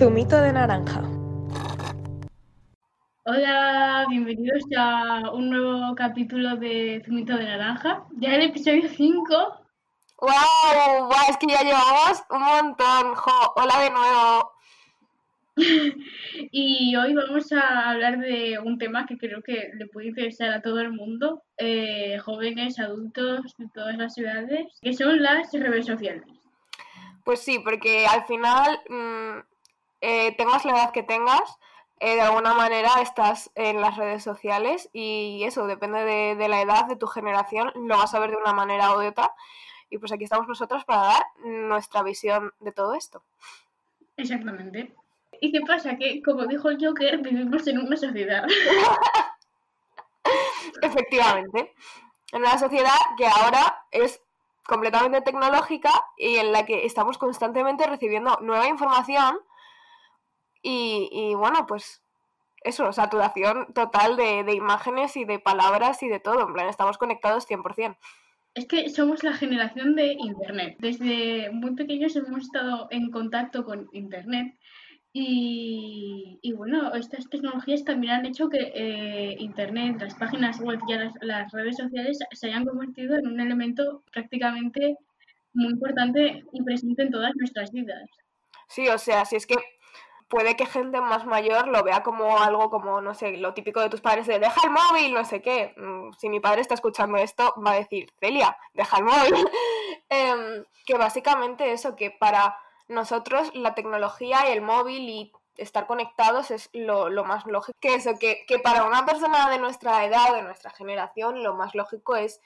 Zumito de naranja. Hola, bienvenidos a un nuevo capítulo de Zumito de naranja. Ya el episodio 5. ¡Wow! wow es que ya llevamos un montón. Jo, hola de nuevo. y hoy vamos a hablar de un tema que creo que le puede interesar a todo el mundo, eh, jóvenes, adultos de todas las ciudades, que son las redes sociales. Pues sí, porque al final, mm, eh, tengas la edad que tengas, eh, de alguna manera estás en las redes sociales y eso depende de, de, la edad, de tu generación, lo vas a ver de una manera o de otra. Y pues aquí estamos nosotros para dar nuestra visión de todo esto. Exactamente. ¿Y qué pasa? Que, como dijo el Joker, vivimos en una sociedad. Efectivamente. En una sociedad que ahora es completamente tecnológica y en la que estamos constantemente recibiendo nueva información y, bueno, pues eso, saturación total de, de, imágenes y de palabras y de todo. En plan, estamos conectados 100%. Es que somos la generación de Internet. Desde muy pequeños hemos estado en contacto con Internet y, bueno, estas tecnologías también han hecho que eh, Internet, las páginas web y las, las, redes sociales se hayan convertido en un elemento prácticamente muy importante y presente en todas nuestras vidas. Sí, o sea, si es que puede que gente más mayor lo vea como algo como, no sé, lo típico de tus padres de deja el móvil, no sé qué. Mm, si mi padre está escuchando esto, va a decir, Celia, deja el móvil. eh, que básicamente eso, que para nosotros la tecnología y el móvil y estar conectados es lo, lo más lógico. Que eso, que, que, para una persona de nuestra edad, de nuestra generación, lo más lógico es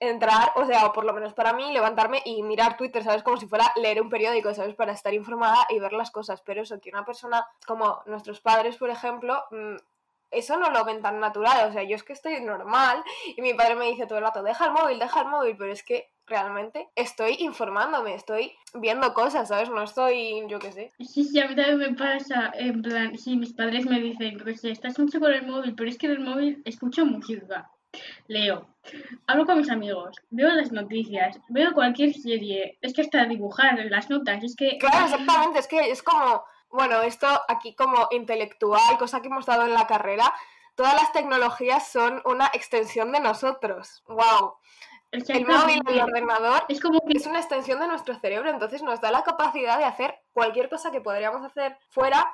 entrar, o sea, o por lo menos para mí, levantarme y mirar Twitter, ¿sabes? Como si fuera leer un periódico, ¿sabes? Para estar informada y ver las cosas. Pero eso, que una persona como nuestros padres, por ejemplo, mm, eso no lo ven tan natural. O sea, yo es que estoy normal y mi padre me dice todo el rato, deja el móvil, deja el móvil, pero es que realmente estoy informándome, estoy viendo cosas, ¿sabes? No estoy, yo qué sé. Sí, sí, a mí también me pasa, en plan, sí, mis padres me dicen, pues estás mucho con el móvil, pero es que en el móvil escucho música, leo, hablo con mis amigos, veo las noticias, veo cualquier serie, es que hasta dibujar las notas, es que... Claro, exactamente, es que es como, bueno, esto aquí como intelectual, cosa que hemos dado en la carrera, todas las tecnologías son una extensión de nosotros, wow. El móvil, el ordenador, es como que es una extensión de nuestro cerebro, entonces nos da la capacidad de hacer cualquier cosa que podríamos hacer fuera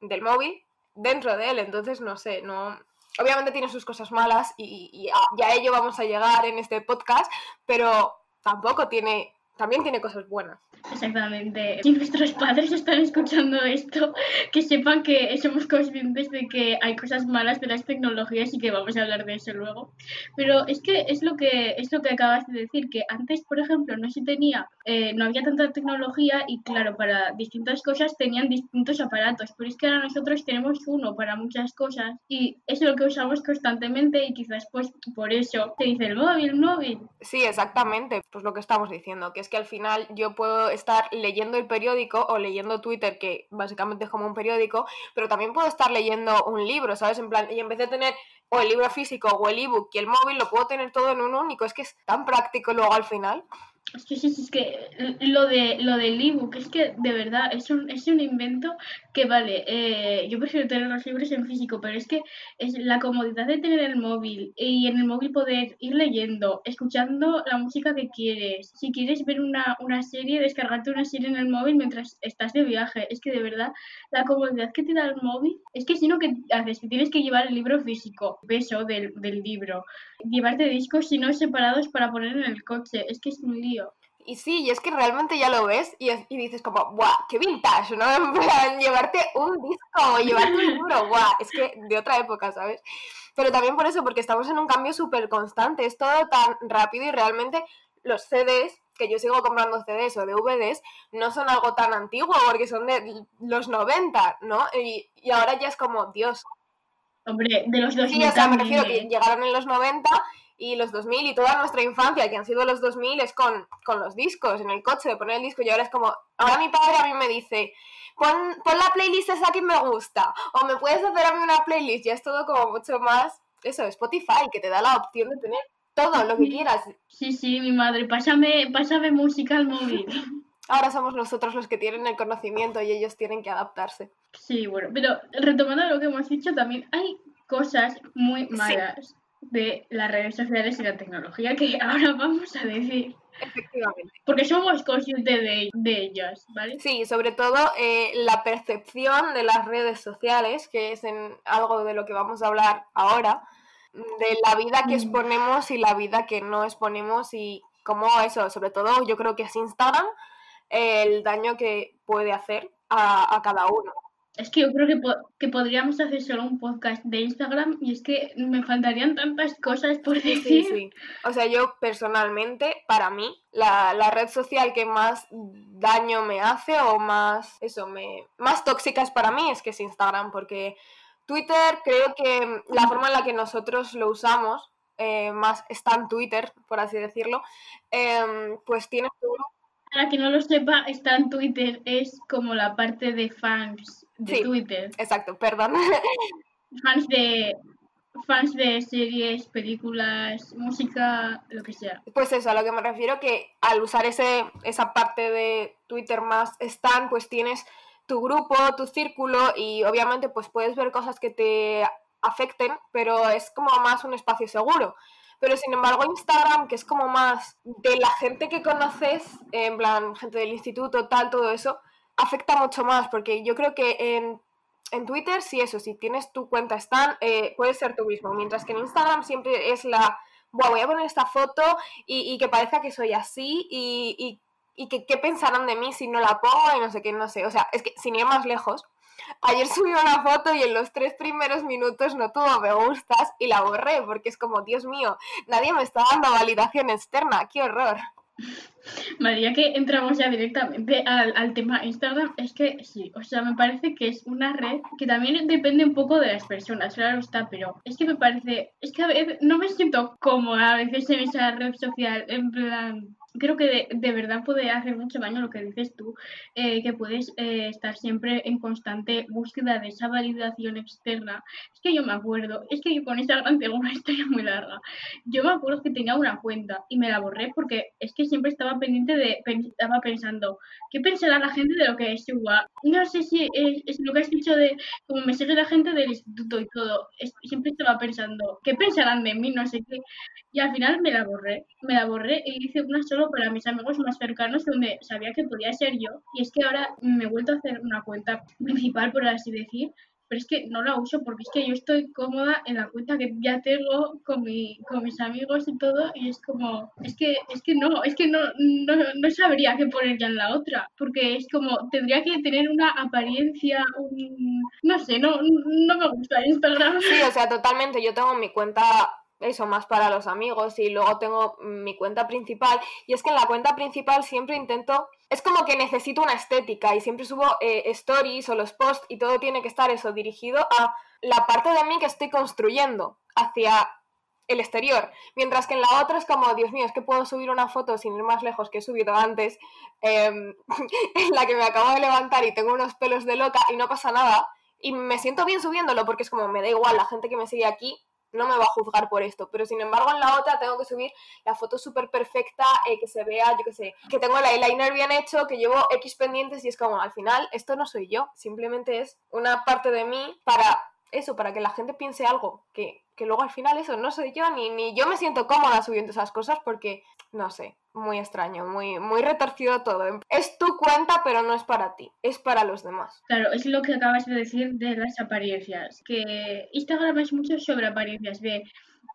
del móvil, dentro de él. Entonces, no sé, no. Obviamente tiene sus cosas malas y, y, a, ello vamos a llegar en este podcast, pero tampoco tiene también tiene cosas buenas. Exactamente. Si nuestros padres están escuchando esto, que sepan que somos conscientes de que hay cosas malas de las tecnologías y que vamos a hablar de eso luego. Pero es que es lo que es lo que acabas de decir, que antes, por ejemplo, no se tenía, eh, no había tanta tecnología y claro, para distintas cosas tenían distintos aparatos, pero es que ahora nosotros tenemos uno para muchas cosas y es lo que usamos constantemente y quizás pues por eso se dice el móvil, móvil. Sí, exactamente, pues lo que estamos diciendo, que es que al final yo puedo estar leyendo el periódico o leyendo Twitter, que básicamente es como un periódico, pero también puedo estar leyendo un libro, ¿sabes? En plan, y en vez de tener o el libro físico o el ebook y el móvil, lo puedo tener todo en un único. Es que es tan práctico luego al final. Es que sí, es que lo, de, lo del ebook es que de verdad es un, es un invento que vale, eh, yo prefiero tener los libros en físico, pero es que es la comodidad de tener el móvil y en el móvil poder ir leyendo, escuchando la música que quieres. Si quieres ver una, una serie, descargarte una serie en el móvil mientras estás de viaje. Es que de verdad la comodidad que te da el móvil es que si no, que haces? Que tienes que llevar el libro físico, peso del, del libro, llevarte discos si no separados para poner en el coche. Es que es un Y sí, y es que realmente ya lo ves y, y dices como, ¡buah! ¡Qué vintage! ¿no? En plan, llevarte un disco o llevarte un libro, ¡buah! Es que de otra época, ¿sabes? Pero también por eso, porque estamos en un cambio súper constante, es todo tan rápido y realmente los CDs, que yo sigo comprando CDs o DVDs, no son algo tan antiguo porque son de los 90, ¿no? Y, y ahora ya es como, Dios. Hombre, de los 2000 Sí, o sea, me refiero que llegaron en los 90 y los 2000 y toda nuestra infancia, que han sido los 2000, es con, con los discos, en el coche, de poner el disco, y ahora es como, ahora mi padre a mí me dice, pon, pon la playlist esa que me gusta, o me puedes hacer a mí una playlist, ya es todo como mucho más, eso, Spotify, que te da la opción de tener todo lo que quieras. Sí, sí, mi madre, pásame, pásame música al móvil. ahora somos nosotros los que tienen el conocimiento y ellos tienen que adaptarse. Sí, bueno, pero retomando lo que hemos dicho, también hay cosas muy malas de las redes sociales y la tecnología que ahora vamos a decir. Efectivamente. Porque somos conscientes de, de ellas, ¿vale? Sí, sobre todo eh, la percepción de las redes sociales, que es en algo de lo que vamos a hablar ahora, de la vida que mm. exponemos y la vida que no exponemos y cómo eso, sobre todo yo creo que es Instagram, el daño que puede hacer a, a cada uno. Es que yo creo que, que, podríamos hacer solo un podcast de Instagram y es que me faltarían tantas cosas por decir. Sí, sí. O sea, yo personalmente, para mí, la, la, red social que más daño me hace o más, eso, me, más tóxica es para mí es que es Instagram, porque Twitter creo que la forma en la que nosotros lo usamos, eh, más está en Twitter, por así decirlo, eh, pues tiene Para que no lo sepa, está en Twitter, es como la parte de fans de Twitter. Exacto, perdón. Fans de fans de series, películas, música, lo que sea. Pues eso, a lo que me refiero que al usar ese, esa parte de Twitter más Stan, pues tienes tu grupo, tu círculo y obviamente pues puedes ver cosas que te afecten, pero es como más un espacio seguro. Pero sin embargo Instagram, que es como más de la gente que conoces, en plan gente del instituto, tal, todo eso, afecta mucho más, porque yo creo que en, en Twitter, si eso, si tienes tu cuenta Stan, eh, puedes ser tú mismo, mientras que en Instagram siempre es la, voy a poner esta foto y, que parezca que soy así y, y, que qué pensarán de mí si no la pongo y no sé qué, no sé, o sea, es que sin ir más lejos, Ayer subí una foto y en los tres primeros minutos no tuvo me gustas y la borré porque es como, Dios mío, nadie me está dando validación externa, qué horror. María, que entramos ya directamente al, tema Instagram, es que sí, o sea, me parece que es una red que también depende un poco de las personas, claro está, pero es que me parece, es que a veces no me siento cómoda a veces en esa red social, en plan, creo que de, verdad puede hacer mucho daño lo que dices tú, eh, que puedes eh, estar siempre en constante búsqueda de esa validación externa. Es que yo me acuerdo, es que yo con Instagram tengo una historia muy larga. Yo me acuerdo que tenía una cuenta y me la borré porque es que siempre estaba pendiente de, estaba pensando, ¿qué pensará la gente de lo que es igual? No sé si es, lo que has dicho de, como me sigue la gente del instituto y todo, siempre estaba pensando, ¿qué pensarán de mí? No sé qué. Y al final me la borré, me la borré y hice una sola para mis amigos más cercanos donde sabía que podía ser yo. Y es que ahora me he vuelto a hacer una cuenta principal, por así decir, pero es que no la uso porque es que yo estoy cómoda en la cuenta que ya tengo con, mi, con mis amigos y todo y es como, es que, es que no, es que no, no, no sabría qué poner ya en la otra, porque es como, tendría que tener una apariencia, un, no sé, no, no me gusta Instagram. Sí, o sea, totalmente, yo tengo mi cuenta eso más para los amigos y luego tengo mi cuenta principal. Y es que en la cuenta principal siempre intento es como que necesito una estética y siempre subo eh, stories o los posts y todo tiene que estar eso dirigido a la parte de mí que estoy construyendo hacia el exterior, mientras que en la otra es como, Dios mío, es que puedo subir una foto sin ir más lejos que he subido antes, em, en la que me acabo de levantar y tengo unos pelos de loca y no pasa nada, y me siento bien subiéndolo porque es como, me da igual, la gente que me sigue aquí no me va a juzgar por esto. Pero sin embargo, en la otra tengo que subir la foto súper perfecta, eh, que se vea, yo qué sé, que tengo el eyeliner bien hecho, que llevo X pendientes y es como, al final, esto no soy yo, simplemente es una parte de mí para eso, para que la gente piense algo, que, que luego al final eso no soy yo, ni, ni yo me siento cómoda subiendo esas cosas porque, no sé, muy extraño, muy, muy retorcido todo. Es tu cuenta, pero no es para ti, es para los demás. Claro, es lo que acabas de decir de las apariencias, que Instagram es mucho sobre apariencias, de,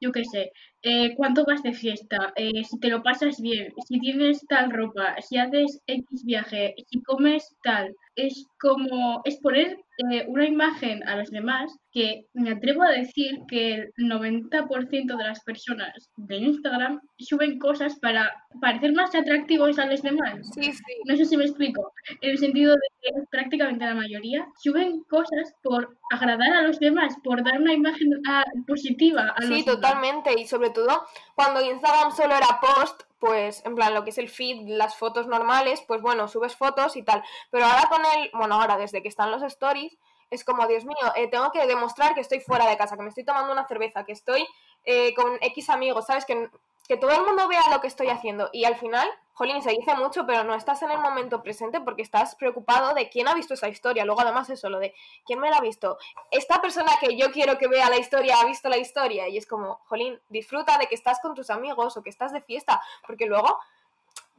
yo qué sé, eh, cuánto vas de fiesta, eh, si te lo pasas bien, si tienes tal ropa, si haces X viaje, si comes tal. Es como, es poner eh, una imagen a los demás que me atrevo a decir que el 90% de las personas de Instagram suben cosas para parecer más atractivos a los demás. Sí, sí. No sé si me explico. En el sentido de que prácticamente la mayoría suben cosas por agradar a los demás, por dar una imagen ah, positiva a los Sí, totalmente. Y sobre todo, cuando Instagram solo era post, pues en plan lo que es el feed, las fotos normales, pues bueno, subes fotos y tal. Pero ahora con el, bueno, ahora desde que están los stories, es como, Dios mío, eh, tengo que demostrar que estoy fuera de casa, que me estoy tomando una cerveza, que estoy eh, con X amigos, ¿sabes? Que que todo el mundo vea lo que estoy haciendo y al final Jolín, se dice mucho, pero no estás en el momento presente porque estás preocupado de quién ha visto esa historia. Luego, además, eso, lo de quién me la ha visto. Esta persona que yo quiero que vea la historia ha visto la historia. Y es como, Jolín, disfruta de que estás con tus amigos o que estás de fiesta. Porque luego,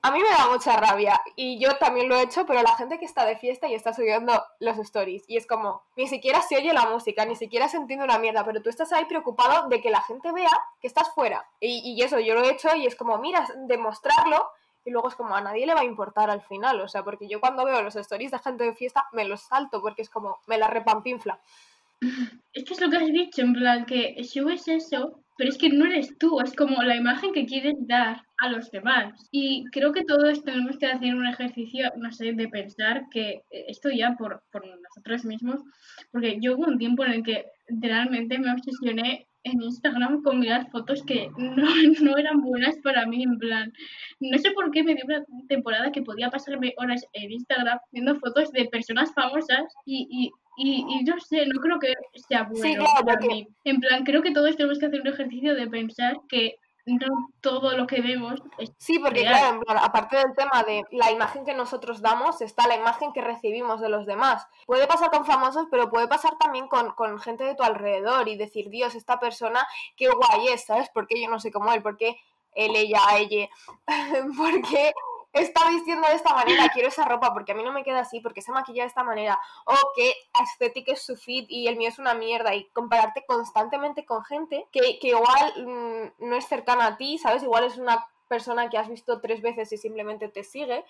a mí me da mucha rabia. Y yo también lo he hecho, pero la gente que está de fiesta y está subiendo los stories. Y es como, ni siquiera se oye la música, ni siquiera se entiende una mierda. Pero tú estás ahí preocupado de que la gente vea que estás fuera. Y, y eso, yo lo he hecho y es como, mira, demostrarlo y luego es como a nadie le va a importar al final, o sea, porque yo cuando veo los stories de gente de fiesta me los salto porque es como me la repampinfla. Es que es lo que has dicho, en plan que subes eso, pero es que no eres tú, es como la imagen que quieres dar a los demás. Y creo que todos tenemos que hacer un ejercicio, no sé, de pensar que esto ya por, por nosotros mismos, porque yo hubo un tiempo en el que realmente me obsesioné en Instagram con mirar fotos que no, no, eran buenas para mí, en plan, no sé por qué me dio una temporada que podía pasarme horas en Instagram viendo fotos de personas famosas y, y, y, no sé, no creo que sea bueno para mí. En plan, creo que todos tenemos que hacer un ejercicio de pensar que no todo lo que vemos es Sí, porque claro, aparte del tema de la imagen que nosotros damos, está la imagen que recibimos de los demás. Puede pasar con famosos, pero puede pasar también con, con gente de tu alrededor y decir, Dios, esta persona, qué guay es, ¿sabes? Porque yo no sé cómo él, porque él, ella, ella, porque está vistiendo de esta manera, quiero esa ropa porque a mí no me queda así, porque se maquilla de esta manera, o que estética es su fit y el mío es una mierda, y compararte constantemente con gente que, que igual mm, no es cercana a ti, ¿sabes? Igual es una persona que has visto tres veces y simplemente te sigue,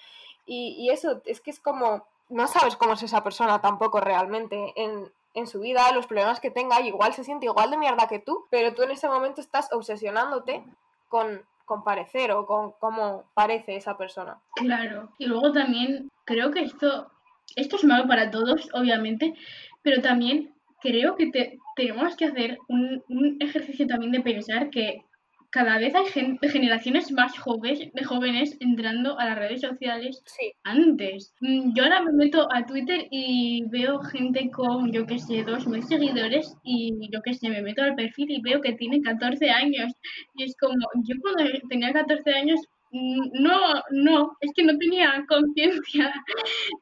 y, y eso es que es como, no sabes cómo es esa persona tampoco realmente en, en su vida, los problemas que tenga, igual se siente igual de mierda que tú, pero tú en ese momento estás obsesionándote con con parecer o con cómo parece esa persona. Claro, y luego también creo que esto, esto es malo para todos, obviamente, pero también creo que tenemos que hacer un ejercicio también de pensar que cada vez hay gente, generaciones más jóvenes, de jóvenes entrando a las redes sociales antes. Mm, yo ahora me meto a Twitter y veo gente con, yo qué sé, dos mil seguidores y yo qué sé, me meto al perfil y veo que tiene 14 años. Y es como, yo cuando tenía 14 años mm, no, no, es que no tenía conciencia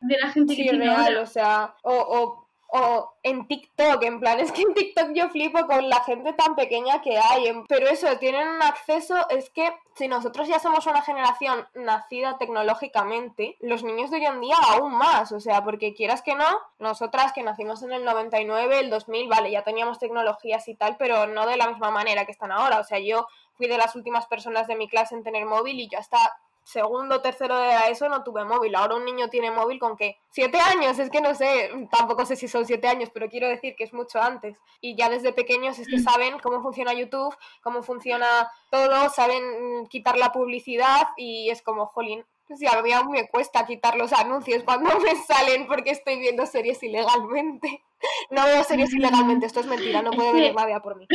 de la gente que tiene real, o sea, o, o o en TikTok, en plan, es que en TikTok yo flipo con la gente tan pequeña que hay, pero eso, tienen un acceso, es que si nosotros ya somos una generación nacida tecnológicamente, los niños de hoy en día aún más, o sea, porque quieras que no, nosotras que nacimos en el 99, el 2000, vale, ya teníamos tecnologías y tal, pero no de la misma manera que están ahora, o sea, yo fui de las últimas personas de mi clase en tener móvil y yo hasta segundo, tercero de ESO no tuve móvil. Ahora un niño tiene móvil con qué? Siete años, es que no sé, tampoco sé si son siete años, pero quiero decir que es mucho antes. Y ya desde pequeños es que mm. saben cómo funciona YouTube, cómo funciona todo, saben quitar la publicidad y es como, jolín, si a mí aún me cuesta quitar los anuncios cuando me salen porque estoy viendo series ilegalmente. No veo series mm. ilegalmente, esto es mentira, no puede venir nadie por mí.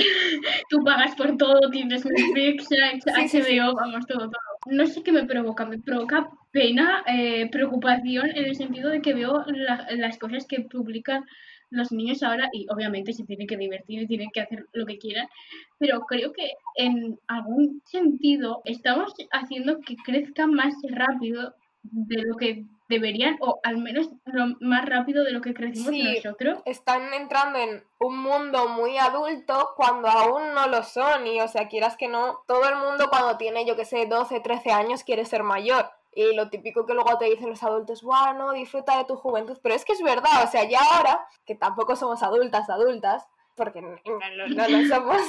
Tú pagas por todo, tienes Netflix, HBO, vamos, todo, todo no sé qué me provoca, me provoca pena, eh, preocupación en el sentido de que veo las cosas que publican los niños ahora y obviamente se tienen que divertir y tienen que hacer lo que quieran, pero creo que en algún sentido estamos haciendo que crezca más rápido de lo que deberían, o al menos lo más rápido de lo que crecimos nosotros. Están entrando en un mundo muy adulto cuando aún no lo son, y o sea, quieras que no, todo el mundo cuando tiene, yo que sé, 12, 13 años quiere ser mayor. Y lo típico que luego te dicen los adultos, bueno, disfruta de tu juventud, pero es que es verdad, o sea, ya ahora, que tampoco somos adultas, adultas, porque no, no, lo somos.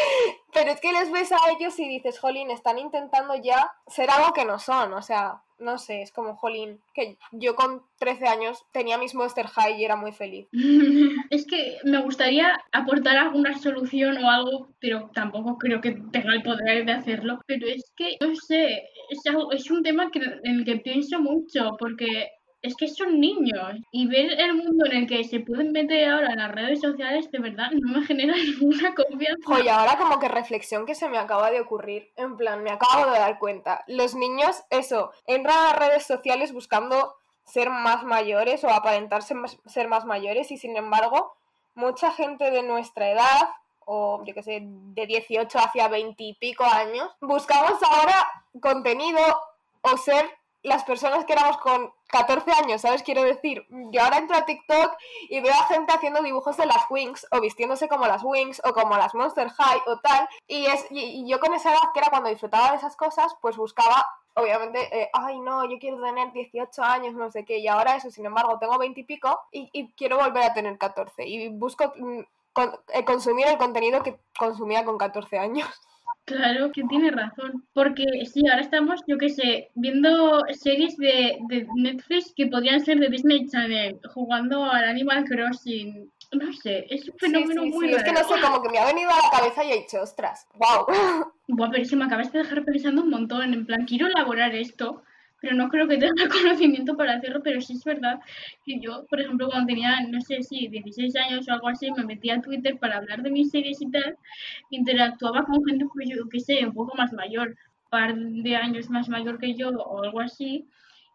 Pero es que les ves a ellos y dices, jolín, están intentando ya ser algo que no son. O sea, no sé, es como, jolín, que yo con 13 años tenía mis Monster High y era muy feliz. Es que gustaría aportar alguna solución o algo, pero tampoco creo que tenga el poder de hacerlo. Pero es que, no sé, es, es un tema en el que pienso mucho, porque es que son niños y ver el mundo en el que se pueden meter ahora en las redes sociales de verdad no me genera ninguna confianza. Oye, ahora como que reflexión que se me acaba de ocurrir, en plan, me acabo de dar cuenta. Los niños, eso, entran a las redes sociales buscando ser más mayores o aparentarse ser más mayores y sin embargo, mucha gente de nuestra edad o yo que sé, de 18 hacia 20 y pico años, buscamos ahora contenido o ser las personas que éramos con 14 años, ¿sabes? Quiero decir, yo ahora entro a TikTok y veo a gente haciendo dibujos de las Wings o vistiéndose como las Wings o como las Monster High o tal. Y, es, y, yo con esa edad, que era cuando disfrutaba de esas cosas, pues buscaba, obviamente, eh, ay no, yo quiero tener 18 años, no sé qué. Y ahora eso, sin embargo, tengo 20 y pico y, y quiero volver a tener 14. Y busco mm, eh, consumir el contenido que consumía con 14 años. Claro, que tiene razón. Porque sí, ahora estamos, yo qué sé, viendo series de, de, Netflix que podrían ser de Disney Channel, jugando al Animal Crossing. No sé, es un fenómeno muy sí, Es que no sé, como que me ha venido a la cabeza y he dicho, ostras, wow. Buah, pero si me acabas de dejar pensando un montón, en plan, quiero elaborar esto pero no creo que tenga conocimiento para hacerlo, pero sí es verdad que yo, por ejemplo, cuando tenía, no sé si 16 años o algo así, me metía a Twitter para hablar de mis series y tal, interactuaba con gente, pues yo qué sé, un poco más mayor, un par de años más mayor que yo o algo así,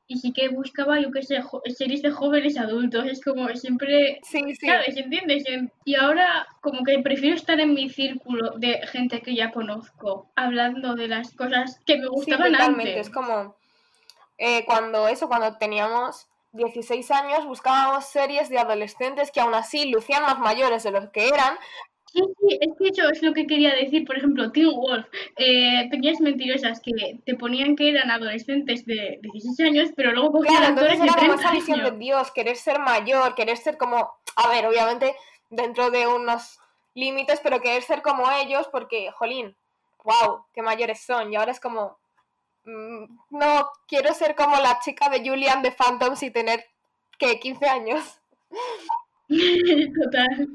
y sí que buscaba, yo qué sé, series de jóvenes adultos, es como siempre, sí, sí. ¿sabes? ¿Entiendes? Y ahora como que prefiero estar en mi círculo de gente que ya conozco, hablando de las cosas que me gustaban sí, totalmente. Es como eh, cuando eso, cuando teníamos 16 años, buscábamos series de adolescentes que aún así lucían más mayores de los que eran. Sí, sí, es que eso es lo que quería decir. Por ejemplo, Teen Wolf, eh, pequeñas mentirosas que te ponían que eran adolescentes de 16 años, pero luego cogían claro, entonces era como esa visión de Dios, querer ser mayor, querer ser como, a ver, obviamente dentro de unos límites, pero querer ser como ellos porque, jolín, wow, qué mayores son. Y ahora es como, Mm, no quiero ser como la chica de Julian de Phantoms y tener que 15 años. Total.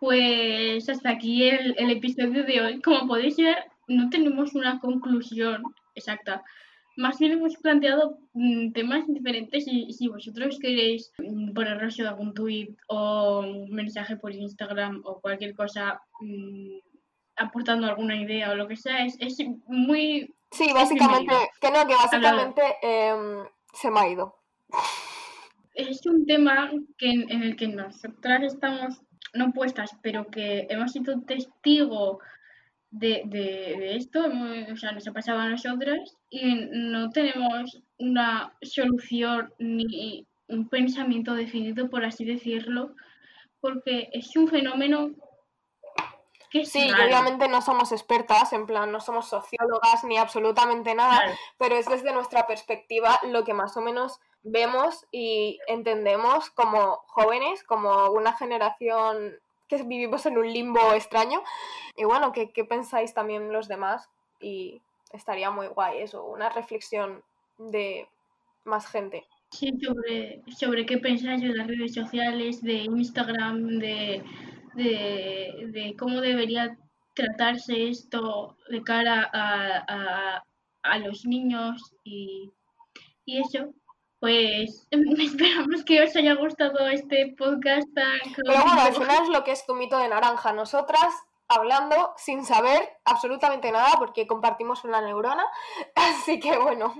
Pues hasta aquí el, episodio de hoy. Como podéis ver, no tenemos una conclusión exacta. Más bien hemos planteado mm, temas diferentes y si vosotros queréis mm, ponernos algún tweet o un mensaje por Instagram o cualquier cosa aportando alguna idea o lo que sea, es, es muy Sí, básicamente, que no, que básicamente em, se me ha ido. Es un tema que, en el que nosotras estamos no puestas, pero que hemos sido testigo de, de, esto, o sea, nos ha pasado a nosotras y no tenemos una solución ni un pensamiento definido, por así decirlo, porque es un fenómeno sí, obviamente no somos expertas, en plan, no somos sociólogas ni absolutamente nada, pero es desde nuestra perspectiva lo que más o menos vemos y entendemos como jóvenes, como una generación que vivimos en un limbo extraño. Y bueno, ¿qué, qué pensáis también los demás? Y estaría muy guay eso, una reflexión de más gente. Sí, sobre, sobre qué pensáis de las redes sociales, de Instagram, de de, cómo debería tratarse esto de cara a, a, los niños y, y, eso. Pues esperamos que os haya gustado este podcast Pero bueno, al final es lo que es tu mito de naranja. Nosotras hablando sin saber absolutamente nada porque compartimos una neurona. Así que bueno.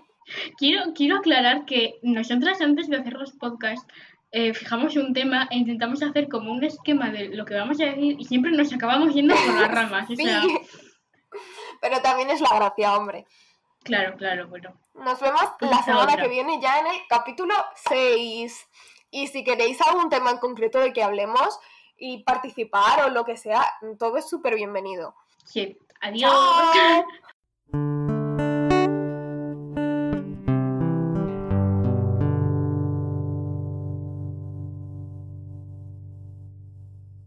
Quiero, quiero aclarar que nosotras antes de hacer los podcasts eh, fijamos un tema e intentamos hacer como un esquema de lo que vamos a decir y siempre nos acabamos yendo por las ramas. Pero también es la gracia, hombre. Claro, claro, bueno. Nos vemos la semana que viene ya en el capítulo 6. Y si queréis algún tema en concreto de que hablemos y participar o lo que sea, todo es súper bienvenido. Sí, adiós.